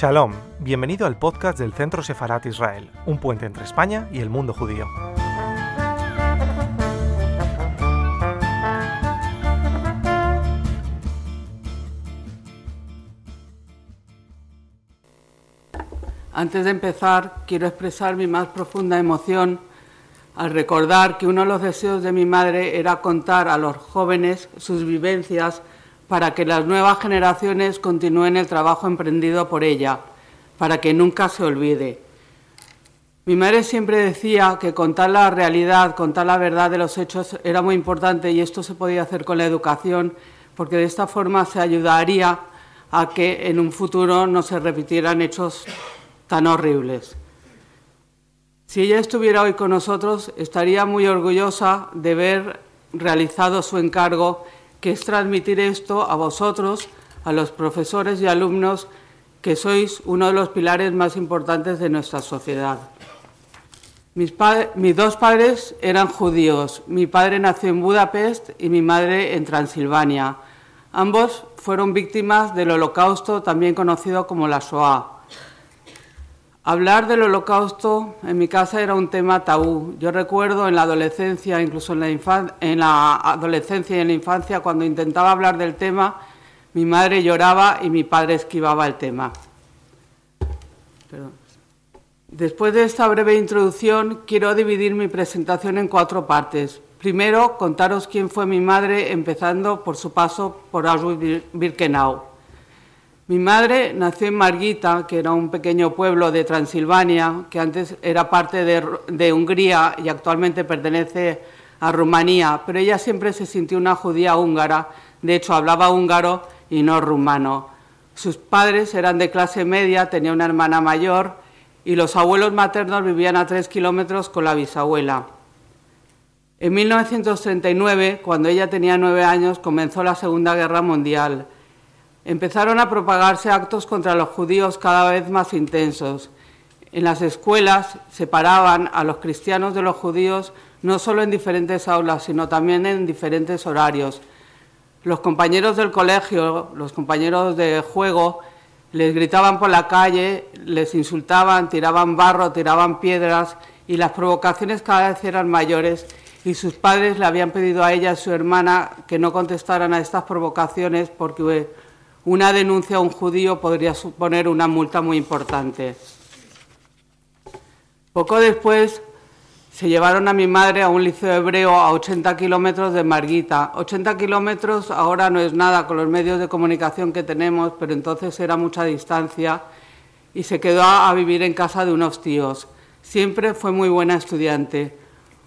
Shalom, bienvenido al podcast del Centro Sefarat Israel, un puente entre España y el mundo judío. Antes de empezar, quiero expresar mi más profunda emoción al recordar que uno de los deseos de mi madre era contar a los jóvenes sus vivencias para que las nuevas generaciones continúen el trabajo emprendido por ella, para que nunca se olvide. Mi madre siempre decía que contar la realidad, contar la verdad de los hechos era muy importante y esto se podía hacer con la educación, porque de esta forma se ayudaría a que en un futuro no se repitieran hechos tan horribles. Si ella estuviera hoy con nosotros, estaría muy orgullosa de haber realizado su encargo que es transmitir esto a vosotros, a los profesores y alumnos, que sois uno de los pilares más importantes de nuestra sociedad. Mis, mis, dos padres eran judíos. Mi padre nació en Budapest y mi madre en Transilvania. Ambos fueron víctimas del Holocausto, también conocido como la Shoah. Hablar del holocausto en mi casa era un tema tabú. Yo recuerdo en la adolescencia, incluso en la, en la adolescencia y en la infancia, cuando intentaba hablar del tema, mi madre lloraba y mi padre esquivaba el tema. Después de esta breve introducción, quiero dividir mi presentación en cuatro partes. Primero, contaros quién fue mi madre, empezando por su paso por Auschwitz-Birkenau. Mi madre nació en Margita, que era un pequeño pueblo de Transilvania, que antes era parte de, de, Hungría y actualmente pertenece a Rumanía, pero ella siempre se sintió una judía húngara, de hecho hablaba húngaro y no rumano. Sus padres eran de clase media, tenía una hermana mayor y los abuelos maternos vivían a tres kilómetros con la bisabuela. En 1939, cuando ella tenía nueve años, comenzó la Segunda Guerra Mundial empezaron a propagarse actos contra los judíos cada vez más intensos. En las escuelas separaban a los cristianos de los judíos no solo en diferentes aulas, sino también en diferentes horarios. Los compañeros del colegio, los compañeros de juego, les gritaban por la calle, les insultaban, tiraban barro, tiraban piedras y las provocaciones cada vez eran mayores y sus padres le habían pedido a ella y a su hermana que no contestaran a estas provocaciones porque una denuncia a un judío podría suponer una multa muy importante. Poco después se llevaron a mi madre a un liceo hebreo a 80 kilómetros de Marguita. 80 kilómetros ahora no es nada con los medios de comunicación que tenemos, pero entonces era mucha distancia y se quedó a vivir en casa de unos tíos. Siempre fue muy buena estudiante.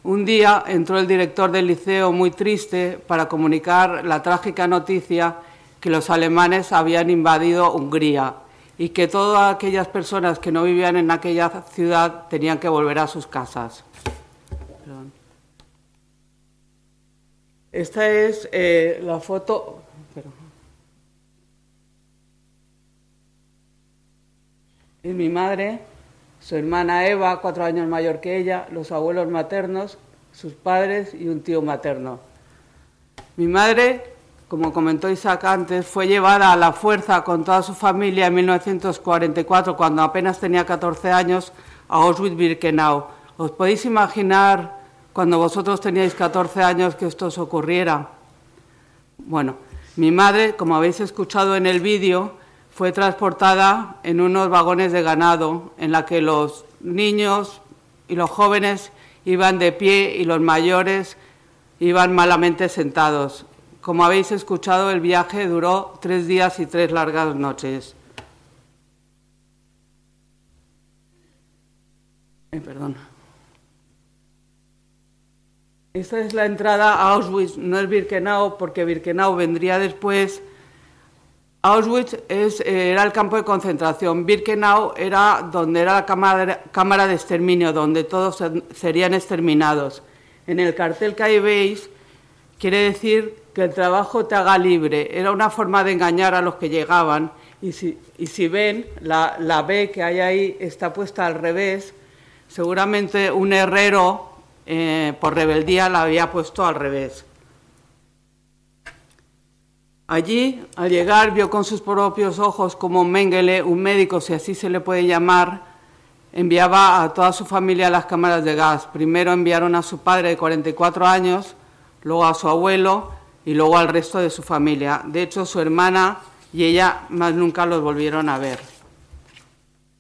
Un día entró el director del liceo muy triste para comunicar la trágica noticia que los alemanes habían invadido Hungría y que todas aquellas personas que no vivían en aquella ciudad tenían que volver a sus casas. Esta es eh, la foto. Es mi madre, su hermana Eva, cuatro años mayor que ella, los abuelos maternos, sus padres y un tío materno. Mi madre como comentó Isaac antes, fue llevada a la fuerza con toda su familia en 1944, cuando apenas tenía 14 años, a Auschwitz-Birkenau. ¿Os podéis imaginar cuando vosotros teníais 14 años que esto os ocurriera? Bueno, mi madre, como habéis escuchado en el vídeo, fue transportada en unos vagones de ganado en la que los niños y los jóvenes iban de pie y los mayores iban malamente sentados. Como habéis escuchado, el viaje duró tres días y tres largas noches. Eh, perdón. Esta es la entrada a Auschwitz, no es Birkenau, porque Birkenau vendría después. Auschwitz es, eh, era el campo de concentración. Birkenau era donde era la cámara, cámara de exterminio, donde todos serían exterminados. En el cartel que ahí veis quiere decir que el trabajo te haga libre. Era una forma de engañar a los que llegaban. Y si, y si ven, la, la, B que hay ahí está puesta al revés. Seguramente un herrero eh, por rebeldía la había puesto al revés. Allí, al llegar, vio con sus propios ojos como Mengele, un médico, si así se le puede llamar, enviaba a toda su familia a las cámaras de gas. Primero enviaron a su padre de 44 años, luego a su abuelo y luego al resto de su familia. De hecho, su hermana y ella más nunca los volvieron a ver.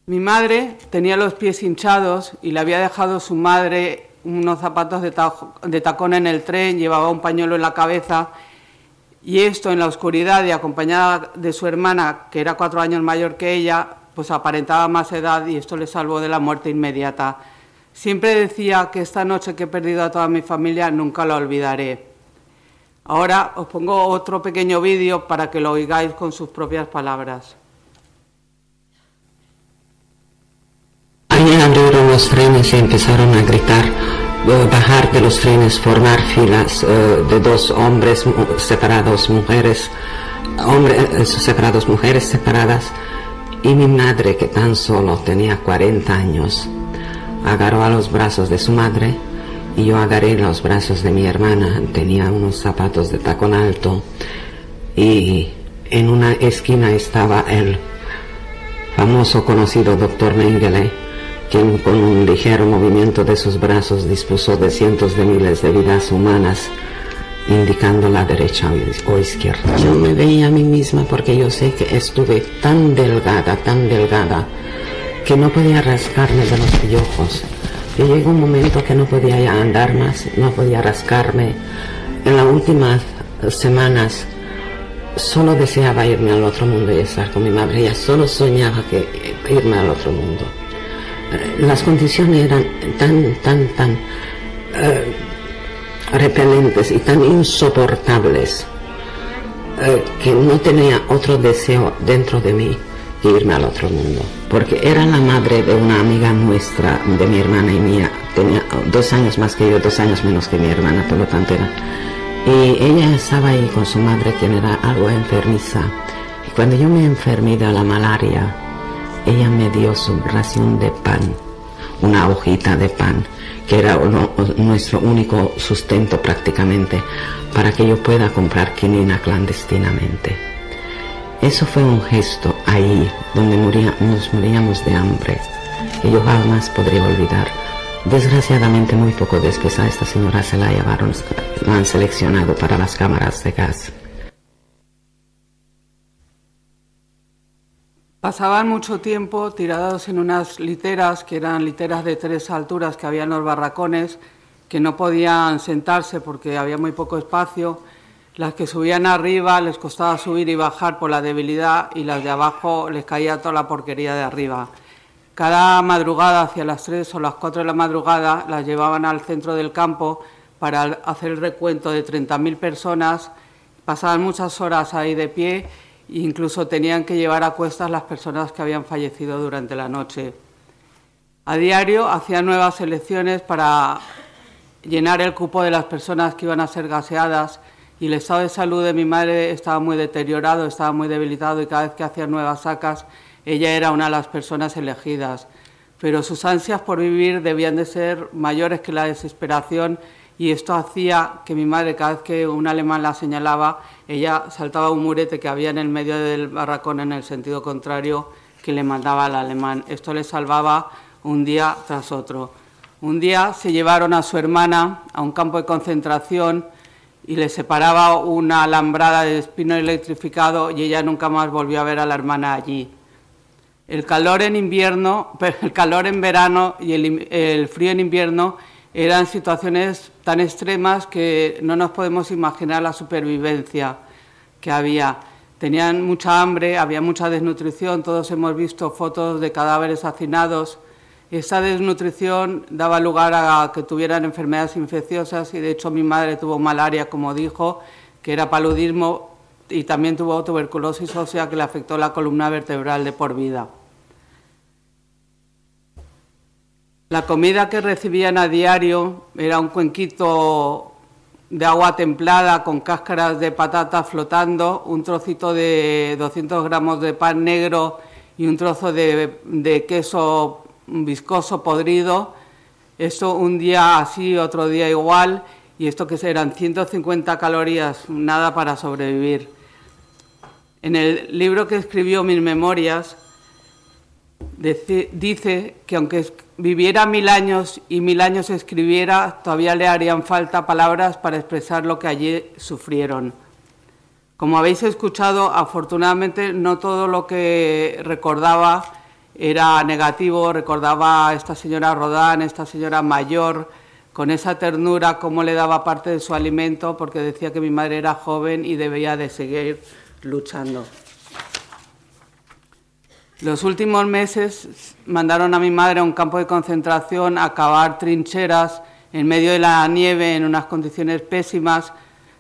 Mi madre tenía los pies hinchados y le había dejado su madre unos zapatos de, tacón en el tren, llevaba un pañuelo en la cabeza y esto en la oscuridad y acompañada de su hermana, que era cuatro años mayor que ella, pues aparentaba más edad y esto le salvó de la muerte inmediata. Siempre decía que esta noche que he perdido a toda mi familia nunca la olvidaré. Ahora os pongo otro pequeño vídeo para que lo oigáis con sus propias palabras. Allí abrieron los trenes y empezaron a gritar, eh, bajar de los trenes, formar filas eh, de dos hombres separados, mujeres, hombres eh, separados, mujeres separadas, y mi madre, que tan solo tenía 40 años, agarró a los brazos de su madre y yo agarré los brazos de mi hermana. Tenía unos zapatos de tacón alto y en una esquina estaba el famoso conocido doctor Mengele quien con un ligero movimiento de sus brazos dispuso de cientos de miles de vidas humanas, indicando la derecha o izquierda. Yo me veía a mí misma porque yo sé que estuve tan delgada, tan delgada, que no podía rascarme de los piojos. Y llegó un momento que no podía ya andar más, no podía rascarme. En las últimas semanas solo deseaba irme al otro mundo y estar con mi madre. Ya solo soñaba que irme al otro mundo las condiciones eran tan, tan, tan eh, repelentes y tan insoportables eh, que no tenía otro deseo dentro de mí irme al otro mundo. Porque era la madre de una amiga nuestra, de mi hermana y mía, tenía dos años más que yo, dos años menos que mi hermana, por lo tanto era. Y ella estaba ahí con su madre, quien era algo enfermiza. Y cuando yo me enfermé de la malaria, ella me dio su ración de pan, una hojita de pan, que era nuestro único sustento prácticamente, para que yo pueda comprar quinina clandestinamente. Eso fue un gesto ahí, donde nos moríamos de hambre, que yo jamás podría olvidar. Desgraciadamente, muy poco después a esta señora se la llevaron, la han seleccionado para las cámaras de gas. Pasaban mucho tiempo tirados en unas literas, que eran literas de tres alturas que había en los barracones, que no podían sentarse porque había muy poco espacio. Las que subían arriba les costaba subir y bajar por la debilidad y las de abajo les caía toda la porquería de arriba. Cada madrugada, hacia las tres o las cuatro de la madrugada, las llevaban al centro del campo para hacer el recuento de 30.000 personas. Pasaban muchas horas ahí de pie Incluso tenían que llevar a cuestas las personas que habían fallecido durante la noche. A diario hacían nuevas elecciones para llenar el cupo de las personas que iban a ser gaseadas y el estado de salud de mi madre estaba muy deteriorado, estaba muy debilitado y cada vez que hacían nuevas sacas ella era una de las personas elegidas. Pero sus ansias por vivir debían de ser mayores que la desesperación y esto hacía que mi madre, cada vez que un alemán la señalaba, ella saltaba un murete que había en el medio del barracón en el sentido contrario que le mandaba al alemán. Esto le salvaba un día tras otro. Un día se llevaron a su hermana a un campo de concentración y le separaba una alambrada de espino electrificado y ella nunca más volvió a ver a la hermana allí. El calor en invierno, el calor en verano y el, el frío en invierno eran situaciones tan extremas que no nos podemos imaginar la supervivencia que había. Tenían mucha hambre, había mucha desnutrición, todos hemos visto fotos de cadáveres hacinados. Esa desnutrición daba lugar a que tuvieran enfermedades infecciosas y de hecho mi madre tuvo malaria, como dijo, que era paludismo y también tuvo tuberculosis ósea que le afectó la columna vertebral de por vida. La comida que recibían a diario era un cuenquito de agua templada con cáscaras de patata flotando, un trocito de 200 gramos de pan negro y un trozo de, queso viscoso podrido. Esto un día así, otro día igual, y esto que eran 150 calorías, nada para sobrevivir. En el libro que escribió Mis Memorias, dice que aunque viviera mil años y mil años escribiera, todavía le harían falta palabras para expresar lo que allí sufrieron. Como habéis escuchado, afortunadamente no todo lo que recordaba era negativo, recordaba a esta señora Rodán, esta señora mayor, con esa ternura, cómo le daba parte de su alimento, porque decía que mi madre era joven y debía de seguir luchando. Los últimos meses mandaron a mi madre a un campo de concentración a cavar trincheras en medio de la nieve en unas condiciones pésimas,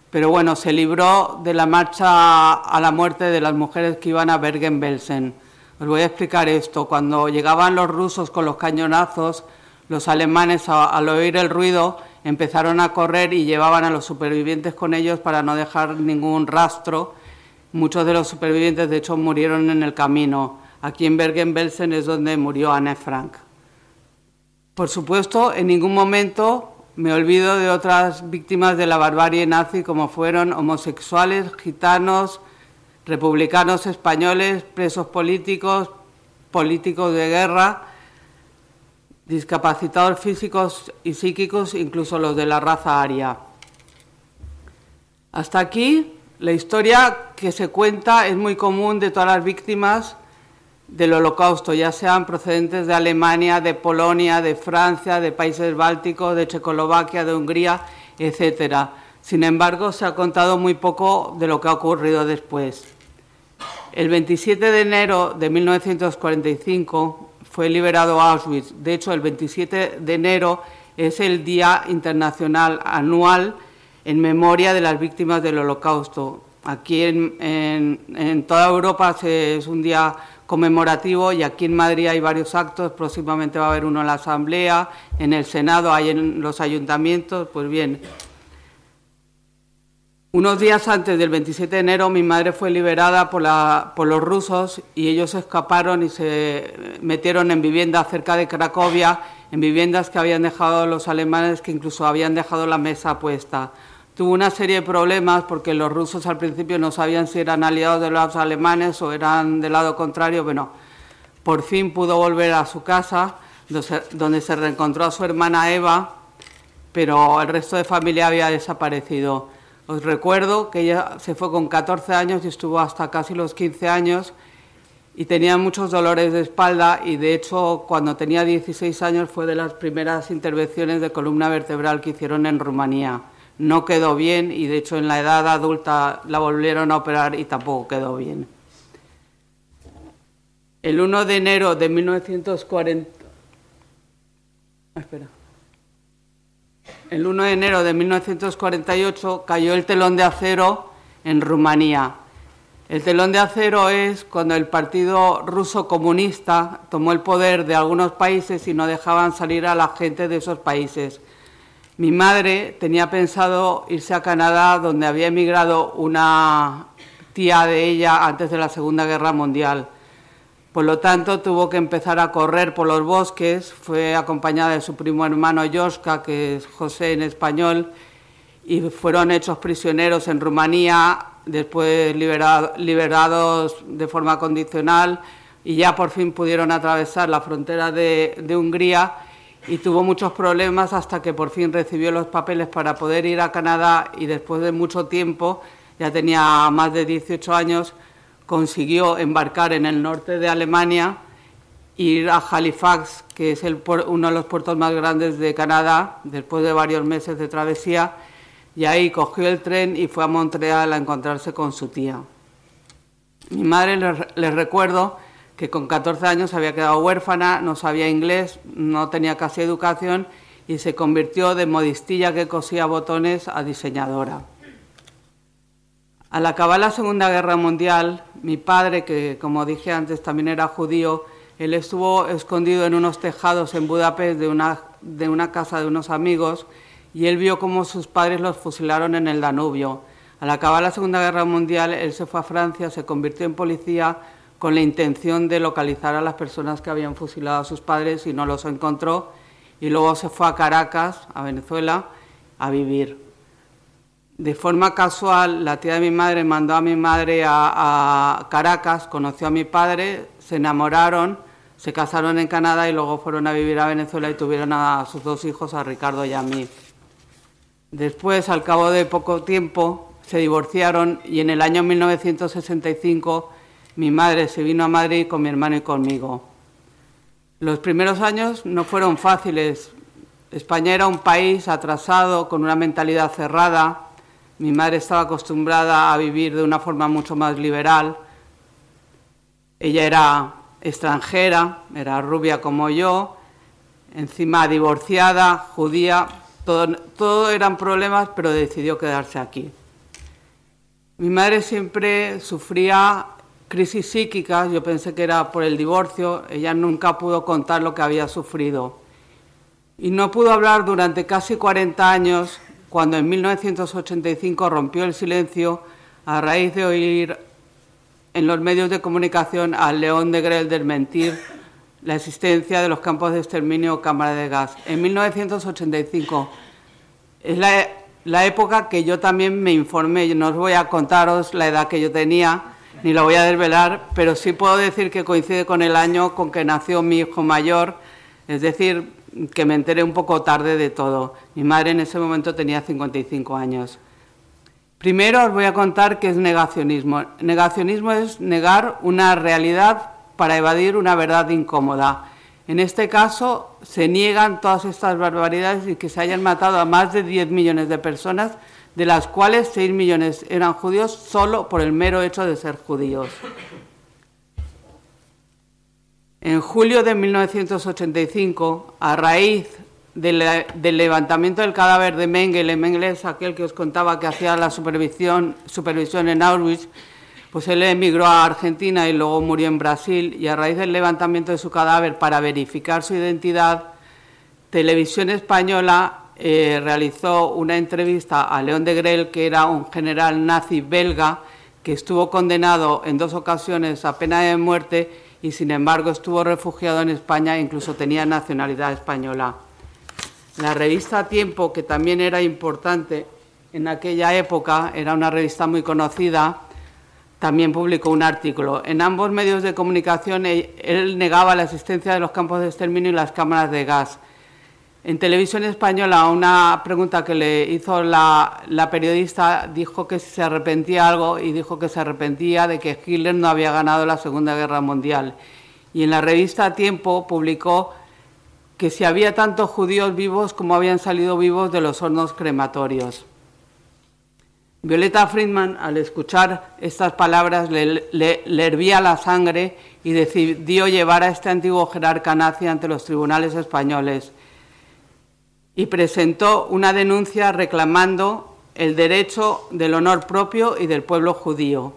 pero bueno, se libró de la marcha a la muerte de las mujeres que iban a Bergen-Belsen. Os voy a explicar esto. Cuando llegaban los rusos con los cañonazos, los alemanes al oír el ruido empezaron a correr y llevaban a los supervivientes con ellos para no dejar ningún rastro. Muchos de los supervivientes, de hecho, murieron en el camino. Aquí en Bergen-Belsen es donde murió Anne Frank. Por supuesto, en ningún momento me olvido de otras víctimas de la barbarie nazi como fueron homosexuales, gitanos, republicanos españoles, presos políticos, políticos de guerra, discapacitados físicos y psíquicos, incluso los de la raza aria. Hasta aquí, la historia que se cuenta es muy común de todas las víctimas del holocausto, ya sean procedentes de Alemania, de Polonia, de Francia, de países bálticos, de Checoslovaquia, de Hungría, etc. Sin embargo, se ha contado muy poco de lo que ha ocurrido después. El 27 de enero de 1945 fue liberado Auschwitz. De hecho, el 27 de enero es el Día Internacional Anual en memoria de las víctimas del Holocausto. Aquí en, toda Europa es un día conmemorativo y aquí en Madrid hay varios actos, próximamente va a haber uno en la Asamblea, en el Senado, hay en los ayuntamientos, pues bien. Unos días antes del 27 de enero mi madre fue liberada por, por los rusos y ellos escaparon y se metieron en viviendas cerca de Cracovia, en viviendas que habían dejado los alemanes, que incluso habían dejado la mesa puesta tuvo una serie de problemas porque los rusos al principio no sabían si eran aliados de los alemanes o eran del lado contrario. Bueno, por fin pudo volver a su casa, donde se reencontró a su hermana Eva, pero el resto de familia había desaparecido. Os recuerdo que ella se fue con 14 años y estuvo hasta casi los 15 años y tenía muchos dolores de espalda y de hecho cuando tenía 16 años fue de las primeras intervenciones de columna vertebral que hicieron en Rumanía no quedó bien y de hecho en la edad adulta la volvieron a operar y tampoco quedó bien. El 1 de enero de 1940... Ah, espera. El 1 de enero de 1948 cayó el telón de acero en Rumanía. El telón de acero es cuando el Partido Ruso Comunista tomó el poder de algunos países y no dejaban salir a la gente de esos países. Mi madre tenía pensado irse a Canadá, donde había emigrado una tía de ella antes de la Segunda Guerra Mundial. Por lo tanto, tuvo que empezar a correr por los bosques. Fue acompañada de su primo hermano Joska, que es José en español, y fueron hechos prisioneros en Rumanía, después liberados de forma condicional, y ya por fin pudieron atravesar la frontera de, de Hungría y tuvo muchos problemas hasta que por fin recibió los papeles para poder ir a Canadá y después de mucho tiempo, ya tenía más de 18 años, consiguió embarcar en el norte de Alemania, ir a Halifax, que es uno de los puertos más grandes de Canadá, después de varios meses de travesía, y ahí cogió el tren y fue a Montreal a encontrarse con su tía. Mi madre, les recuerdo, que con 14 años había quedado huérfana, no sabía inglés, no tenía casi educación y se convirtió de modistilla que cosía botones a diseñadora. Al acabar la Segunda Guerra Mundial, mi padre, que como dije antes también era judío, él estuvo escondido en unos tejados en Budapest de una, de una casa de unos amigos y él vio cómo sus padres los fusilaron en el Danubio. Al acabar la Segunda Guerra Mundial, él se fue a Francia, se convirtió en policía con la intención de localizar a las personas que habían fusilado a sus padres y no los encontró y luego se fue a Caracas, a Venezuela, a vivir. De forma casual, la tía de mi madre mandó a mi madre a, Caracas, conoció a mi padre, se enamoraron, se casaron en Canadá y luego fueron a vivir a Venezuela y tuvieron a sus dos hijos, a Ricardo y a mí. Después, al cabo de poco tiempo, se divorciaron y en el año 1965 mi madre se vino a Madrid con mi hermano y conmigo. Los primeros años no fueron fáciles. España era un país atrasado, con una mentalidad cerrada. Mi madre estaba acostumbrada a vivir de una forma mucho más liberal. Ella era extranjera, era rubia como yo, encima divorciada, judía, todo, eran problemas, pero decidió quedarse aquí. Mi madre siempre sufría crisis psíquicas, yo pensé que era por el divorcio, ella nunca pudo contar lo que había sufrido. Y no pudo hablar durante casi 40 años, cuando en 1985 rompió el silencio a raíz de oír en los medios de comunicación al León de Grel desmentir la existencia de los campos de exterminio o cámara de gas. En 1985 es la, la época que yo también me informé, no os voy a contaros la edad que yo tenía, ni la voy a desvelar, pero sí puedo decir que coincide con el año con que nació mi hijo mayor, es decir, que me enteré un poco tarde de todo. Mi madre en ese momento tenía 55 años. Primero os voy a contar qué es negacionismo. Negacionismo es negar una realidad para evadir una verdad incómoda. En este caso, se niegan todas estas barbaridades y que se hayan matado a más de 10 millones de personas, de las cuales 6 millones eran judíos solo por el mero hecho de ser judíos. En julio de 1985, a raíz del, levantamiento del cadáver de Mengele, Mengele es aquel que os contaba que hacía la supervisión, supervisión en Auschwitz, pues él emigró a Argentina y luego murió en Brasil. Y a raíz del levantamiento de su cadáver para verificar su identidad, Televisión Española eh, realizó una entrevista a León de Grel, que era un general nazi belga que estuvo condenado en dos ocasiones a pena de muerte y sin embargo estuvo refugiado en España e incluso tenía nacionalidad española. La revista Tiempo, que también era importante en aquella época, era una revista muy conocida, también publicó un artículo. En ambos medios de comunicación eh, él negaba la existencia de los campos de exterminio y las cámaras de gas. En televisión española, una pregunta que le hizo la, periodista dijo que se arrepentía algo y dijo que se arrepentía de que Hitler no había ganado la Segunda Guerra Mundial. Y en la revista Tiempo publicó que si había tantos judíos vivos como habían salido vivos de los hornos crematorios. Violeta Friedman, al escuchar estas palabras, le, hervía la sangre y decidió llevar a este antiguo jerarca nazi ante los tribunales españoles y presentó una denuncia reclamando el derecho del honor propio y del pueblo judío.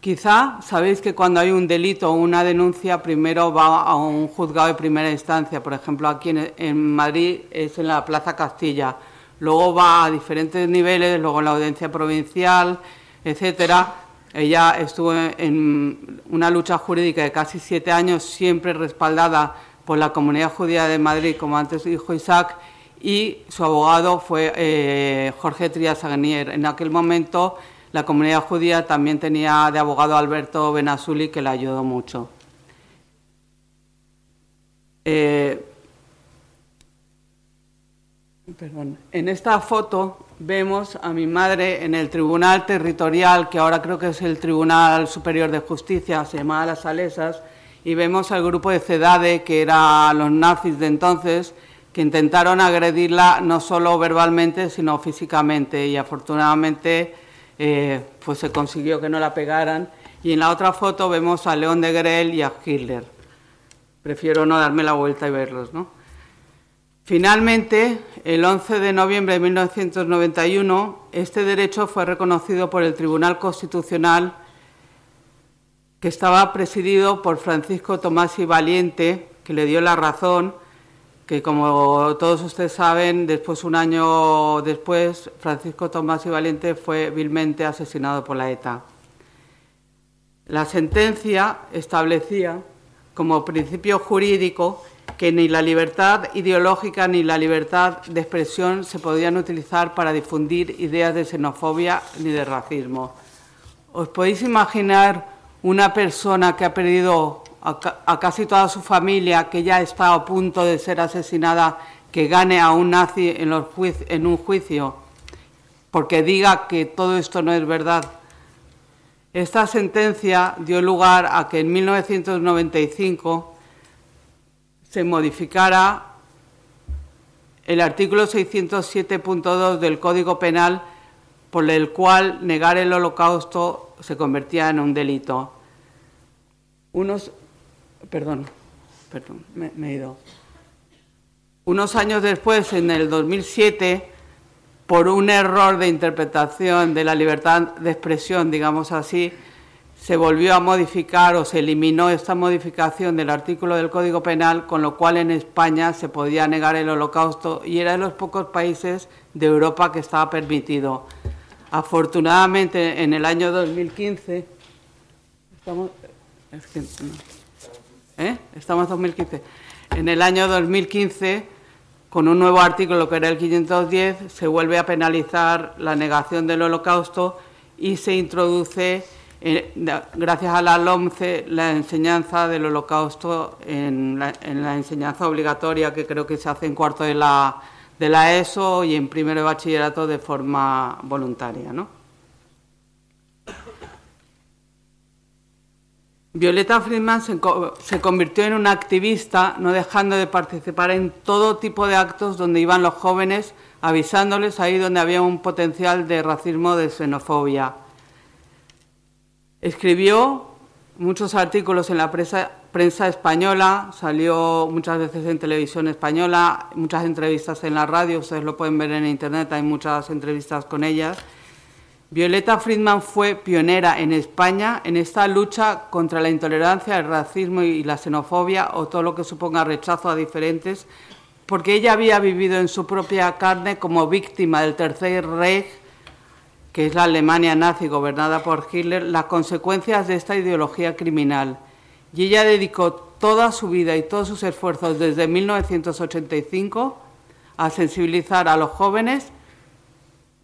Quizá sabéis que cuando hay un delito o una denuncia, primero va a un juzgado de primera instancia. Por ejemplo, aquí en Madrid es en la Plaza Castilla luego va a diferentes niveles, luego en la audiencia provincial, etcétera. Ella estuvo en una lucha jurídica de casi siete años, siempre respaldada por la comunidad judía de Madrid, como antes dijo Isaac, y su abogado fue eh, Jorge Trias Agnier. En aquel momento la comunidad judía también tenía de abogado Alberto Benazuli, que le ayudó mucho. Eh, en esta foto vemos a mi madre en el Tribunal Territorial, que ahora creo que es el Tribunal Superior de Justicia, se llamaba Las Salesas, y vemos al grupo de CEDADE, que eran los nazis de entonces, que intentaron agredirla no solo verbalmente, sino físicamente, y afortunadamente eh, pues se consiguió que no la pegaran. Y en la otra foto vemos a León de Grel y a Hitler. Prefiero no darme la vuelta y verlos, ¿no? Finalmente, el 11 de noviembre de 1991, este derecho fue reconocido por el Tribunal Constitucional, que estaba presidido por Francisco Tomás y Valiente, que le dio la razón, que como todos ustedes saben, después un año después, Francisco Tomás y Valiente fue vilmente asesinado por la ETA. La sentencia establecía como principio jurídico que ni la libertad ideológica ni la libertad de expresión se podían utilizar para difundir ideas de xenofobia ni de racismo. ¿Os podéis imaginar una persona que ha perdido a, casi toda su familia, que ya está a punto de ser asesinada, que gane a un nazi en, en un juicio porque diga que todo esto no es verdad? Esta sentencia dio lugar a que en 1995 se modificara el artículo 607.2 del Código Penal por el cual negar el holocausto se convertía en un delito. Unos, perdón, perdón, me, he ido. Unos años después, en el 2007, por un error de interpretación de la libertad de expresión, digamos así, se volvió a modificar o se eliminó esta modificación del artículo del Código Penal, con lo cual en España se podía negar el holocausto y era de los pocos países de Europa que estaba permitido. Afortunadamente, en el año 2015, estamos, ¿eh? estamos en 2015, en el año 2015 con un nuevo artículo que era el 510 se vuelve a penalizar la negación del holocausto y se introduce, eh, gracias a la LOMCE, la enseñanza del holocausto en la, enseñanza obligatoria que creo que se hace en cuarto de la, de la ESO y en primero de bachillerato de forma voluntaria. ¿no? Violeta Friedman se, convirtió en una activista, no dejando de participar en todo tipo de actos donde iban los jóvenes, avisándoles ahí donde había un potencial de racismo, de xenofobia. Escribió muchos artículos en la prensa, prensa española, salió muchas veces en televisión española, muchas entrevistas en la radio, ustedes lo pueden ver en internet, hay muchas entrevistas con ellas Violeta Friedman fue pionera en España en esta lucha contra la intolerancia, el racismo y la xenofobia o todo lo que suponga rechazo a diferentes, porque ella había vivido en su propia carne como víctima del Tercer Reich, que es la Alemania nazi gobernada por Hitler, las consecuencias de esta ideología criminal. Y ella dedicó toda su vida y todos sus esfuerzos desde 1985 a sensibilizar a los jóvenes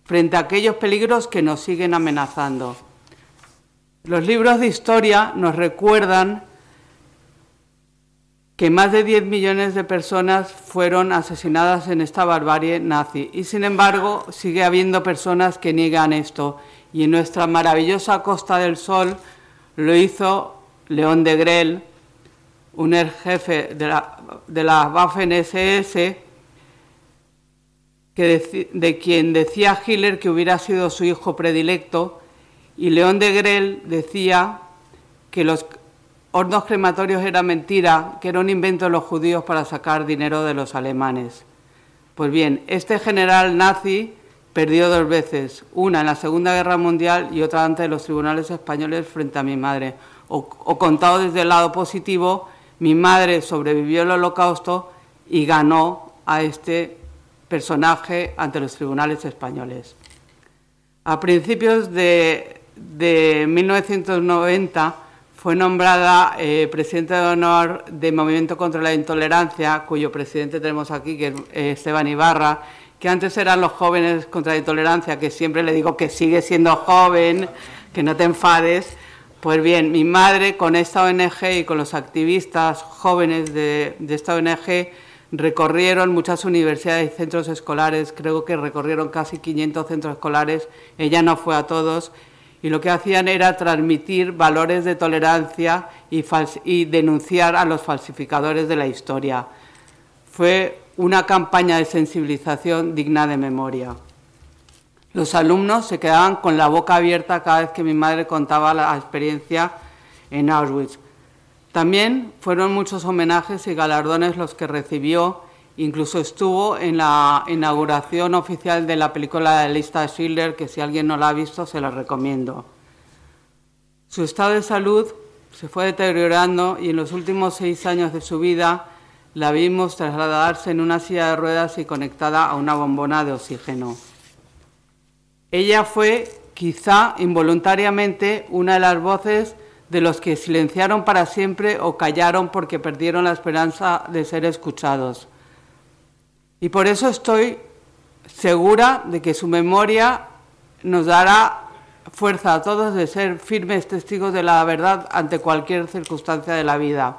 frente a aquellos peligros que nos siguen amenazando. Los libros de historia nos recuerdan que más de 10 millones de personas fueron asesinadas en esta barbarie nazi y sin embargo sigue habiendo personas que niegan esto y en nuestra maravillosa Costa del Sol lo hizo León de Grel, un ex jefe de la, de la Waffen-SS de quien decía Hitler que hubiera sido su hijo predilecto, y León de Grel decía que los hornos crematorios eran mentira, que era un invento de los judíos para sacar dinero de los alemanes. Pues bien, este general nazi perdió dos veces, una en la Segunda Guerra Mundial y otra ante los tribunales españoles frente a mi madre. O, o contado desde el lado positivo, mi madre sobrevivió al holocausto y ganó a este personaje ante los tribunales españoles. A principios de, 1990 fue nombrada eh, presidenta de honor del Movimiento contra la Intolerancia, cuyo presidente tenemos aquí, que es eh, Esteban Ibarra, que antes eran los jóvenes contra la intolerancia, que siempre le digo que sigue siendo joven, que no te enfades. Pues bien, mi madre con esta ONG y con los activistas jóvenes de, de esta ONG recorrieron muchas universidades y centros escolares, creo que recorrieron casi 500 centros escolares, ella no fue a todos, y lo que hacían era transmitir valores de tolerancia y, denunciar a los falsificadores de la historia. Fue una campaña de sensibilización digna de memoria. Los alumnos se quedaban con la boca abierta cada vez que mi madre contaba la experiencia en Auschwitz. También fueron muchos homenajes y galardones los que recibió, incluso estuvo en la inauguración oficial de la película de Lista Schiller, que si alguien no la ha visto se la recomiendo. Su estado de salud se fue deteriorando y en los últimos seis años de su vida la vimos trasladarse en una silla de ruedas y conectada a una bombona de oxígeno. Ella fue, quizá involuntariamente, una de las voces de los que silenciaron para siempre o callaron porque perdieron la esperanza de ser escuchados. Y por eso estoy segura de que su memoria nos dará fuerza a todos de ser firmes testigos de la verdad ante cualquier circunstancia de la vida.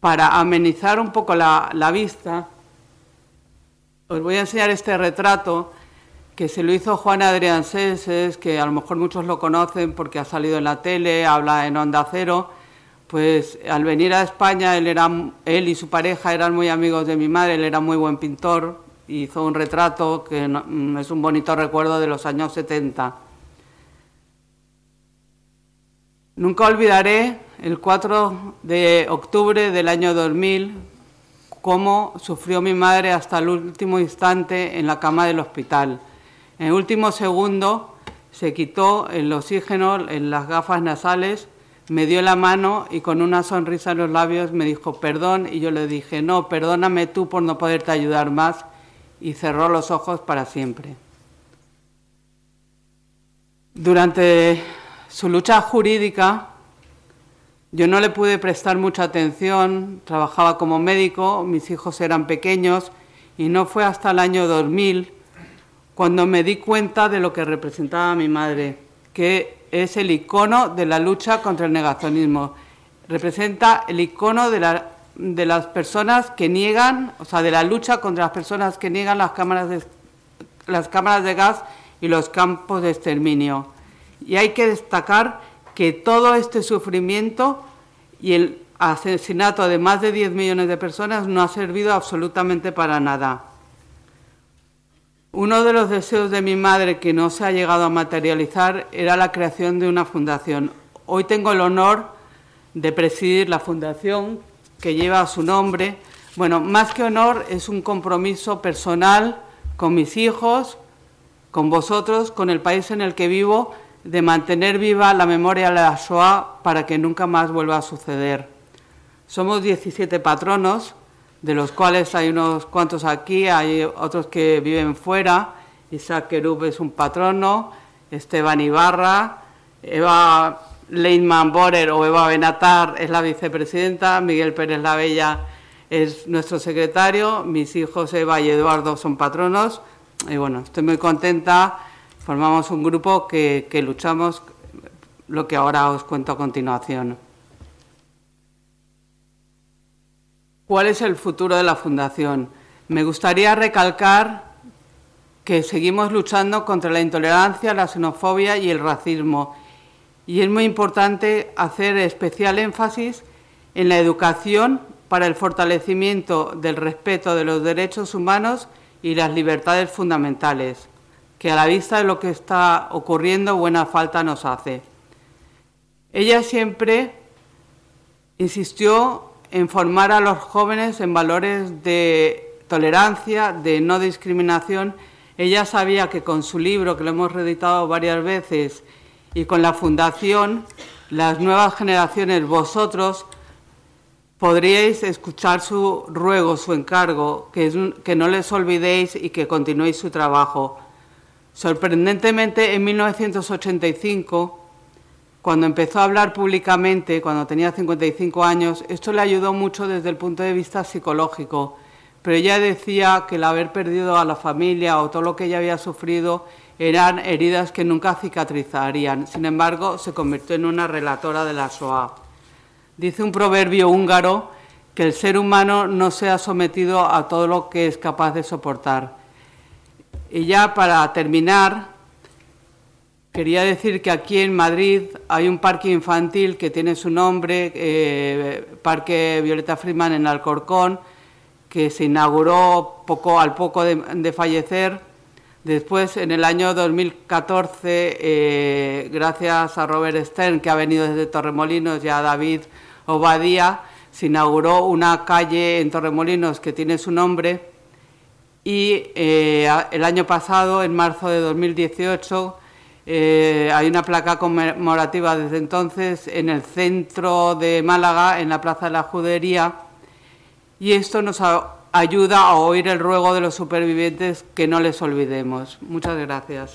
Para amenizar un poco la, vista, os voy a enseñar este retrato que se lo hizo Juan Adrián Seses, que a lo mejor muchos lo conocen porque ha salido en la tele, habla en Onda Cero. Pues al venir a España, él, era, él y su pareja eran muy amigos de mi madre, él era muy buen pintor, hizo un retrato que mm, es un bonito recuerdo de los años 70. Nunca olvidaré el 4 de octubre del año 2000 cómo sufrió mi madre hasta el último instante en la cama del hospital. En el último segundo se quitó el oxígeno en las gafas nasales, me dio la mano y con una sonrisa en los labios me dijo perdón y yo le dije no, perdóname tú por no poderte ayudar más y cerró los ojos para siempre. Durante su lucha jurídica, yo no le pude prestar mucha atención, trabajaba como médico, mis hijos eran pequeños y no fue hasta el año 2000 cuando me di cuenta de lo que representaba mi madre, que es el icono de la lucha contra el negacionismo. Representa el icono de la de las personas que niegan, o sea, de la lucha contra las personas que niegan las las cámaras de gas y los campos de exterminio. Y hay que destacar que todo este sufrimiento y el asesinato de más de 10 millones de personas no ha servido absolutamente para nada. Uno de los deseos de mi madre que no se ha llegado a materializar era la creación de una fundación. Hoy tengo el honor de presidir la fundación que lleva su nombre. Bueno, más que honor es un compromiso personal con mis hijos, con vosotros, con el país en el que vivo, de mantener viva la memoria de la Shoah para que nunca más vuelva a suceder. Somos 17 patronos, de los cuales hay unos cuantos aquí, hay otros que viven fuera. Isaac Kerub es un patrono, Esteban Ibarra, Eva Leinman Borer o Eva Benatar es la vicepresidenta, Miguel Pérez La Bella es nuestro secretario, mis hijos Eva y Eduardo son patronos. Y bueno, estoy muy contenta. Formamos un grupo que, que luchamos lo que ahora os cuento a continuación. ¿Cuál es el futuro de la Fundación? Me gustaría recalcar que seguimos luchando contra la intolerancia, la xenofobia y el racismo y es muy importante hacer especial énfasis en la educación para el fortalecimiento del respeto de los derechos humanos y las libertades fundamentales, que a la vista de lo que está ocurriendo buena falta nos hace. Ella siempre insistió en formar a los jóvenes en valores de tolerancia, de no discriminación. Ella sabía que con su libro, que lo hemos reeditado varias veces, y con la Fundación, las nuevas generaciones, vosotros, podríais escuchar su ruego, su encargo, que, que no les olvidéis y que continuéis su trabajo. Sorprendentemente, en 1985, cuando empezó a hablar públicamente, cuando tenía 55 años, esto le ayudó mucho desde el punto de vista psicológico, pero ella decía que el haber perdido a la familia o todo lo que ella había sufrido eran heridas que nunca cicatrizarían. Sin embargo, se convirtió en una relatora de la SOA. Dice un proverbio húngaro que el ser humano no se ha sometido a todo lo que es capaz de soportar. Y ya para terminar, quería decir que aquí en Madrid hay un parque infantil que tiene su nombre, eh, Parque Violeta Freeman en Alcorcón, que se inauguró poco, al poco de fallecer Después, en el año 2014, eh, gracias a Robert Stern, que ha venido desde Torremolinos, y a David Obadía, se inauguró una calle en Torremolinos que tiene su nombre. Y eh, el año pasado, en marzo de 2018, eh, hay una placa conmemorativa desde entonces en el centro de Málaga, en la Plaza de la Judería. Y esto nos ayuda a oír el ruego de los supervivientes que no les olvidemos. Muchas gracias.